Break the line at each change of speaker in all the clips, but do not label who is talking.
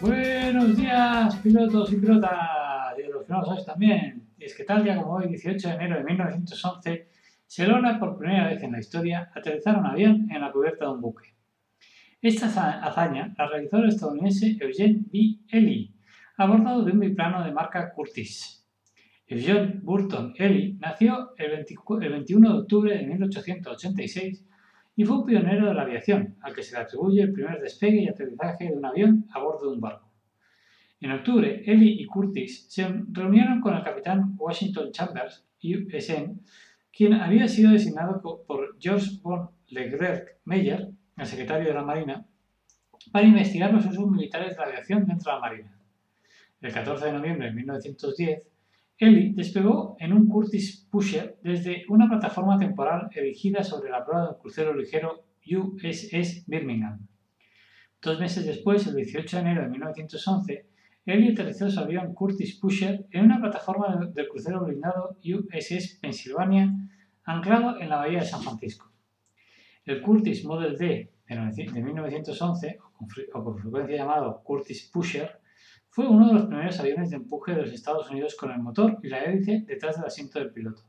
Buenos días, pilotos y pilotas, y los que no lo sabéis también. Y es que tal día como hoy, 18 de enero de 1911, se logra por primera vez en la historia aterrizar un avión en la cubierta de un buque. Esta hazaña la realizó el estadounidense Eugene B. Ely, a bordo de un biplano de marca Curtiss. Eugene Burton Ely nació el, 21 de octubre de 1886 y fue un pionero de la aviación, al que se le atribuye el primer despegue y aterrizaje de un avión a bordo de un barco. En octubre, Ely y Curtis se reunieron con el capitán Washington Chambers, USN, quien había sido designado por George von Leclerc Meyer, el secretario de la Marina, para investigar los usos militares de la aviación dentro de la Marina. El 14 de noviembre de 1910, Ellie despegó en un Curtis Pusher desde una plataforma temporal erigida sobre la proa del crucero ligero USS Birmingham. Dos meses después, el 18 de enero de 1911, Ellie aterrizó su avión Curtis Pusher en una plataforma del crucero blindado USS Pennsylvania anclado en la bahía de San Francisco. El Curtis Model D de 1911, o con frecuencia llamado Curtis Pusher, fue uno de los primeros aviones de empuje de los Estados Unidos con el motor y la hélice detrás del asiento del piloto.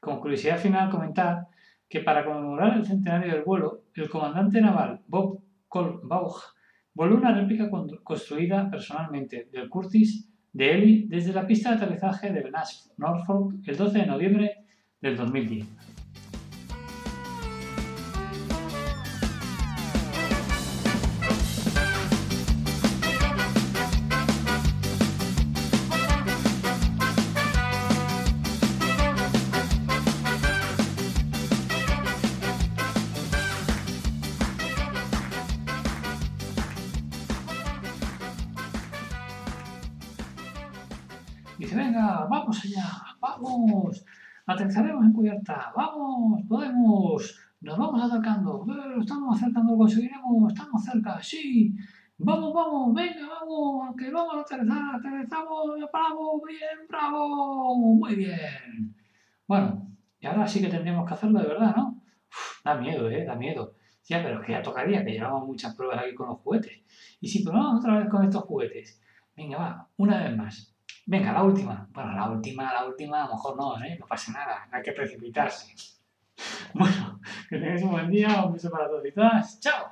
Como curiosidad final, comentar que para conmemorar el centenario del vuelo, el comandante naval Bob Colbauch voló una réplica construida personalmente del Curtis de Ely desde la pista de aterrizaje de Nash, Norfolk, el 12 de noviembre del 2010. Dice, venga, vamos allá, vamos, aterrizaremos en cubierta, vamos, podemos, nos vamos acercando, eh, estamos acercando, conseguiremos, estamos cerca, sí, vamos, vamos, venga, vamos, que vamos a aterrizar, aterrizamos, paramos, bien, bravo, muy bien. Bueno, y ahora sí que tendríamos que hacerlo de verdad, ¿no? da miedo, ¿eh? Da miedo. Ya, pero es que ya tocaría, que llevamos muchas pruebas aquí con los juguetes. Y si probamos otra vez con estos juguetes, venga, va, una vez más. Venga, la última. Bueno, la última, la última, a lo mejor no, ¿eh? No pasa nada, no hay que precipitarse. Bueno, que tengáis un buen día, un beso para todos y todas. ¡Chao!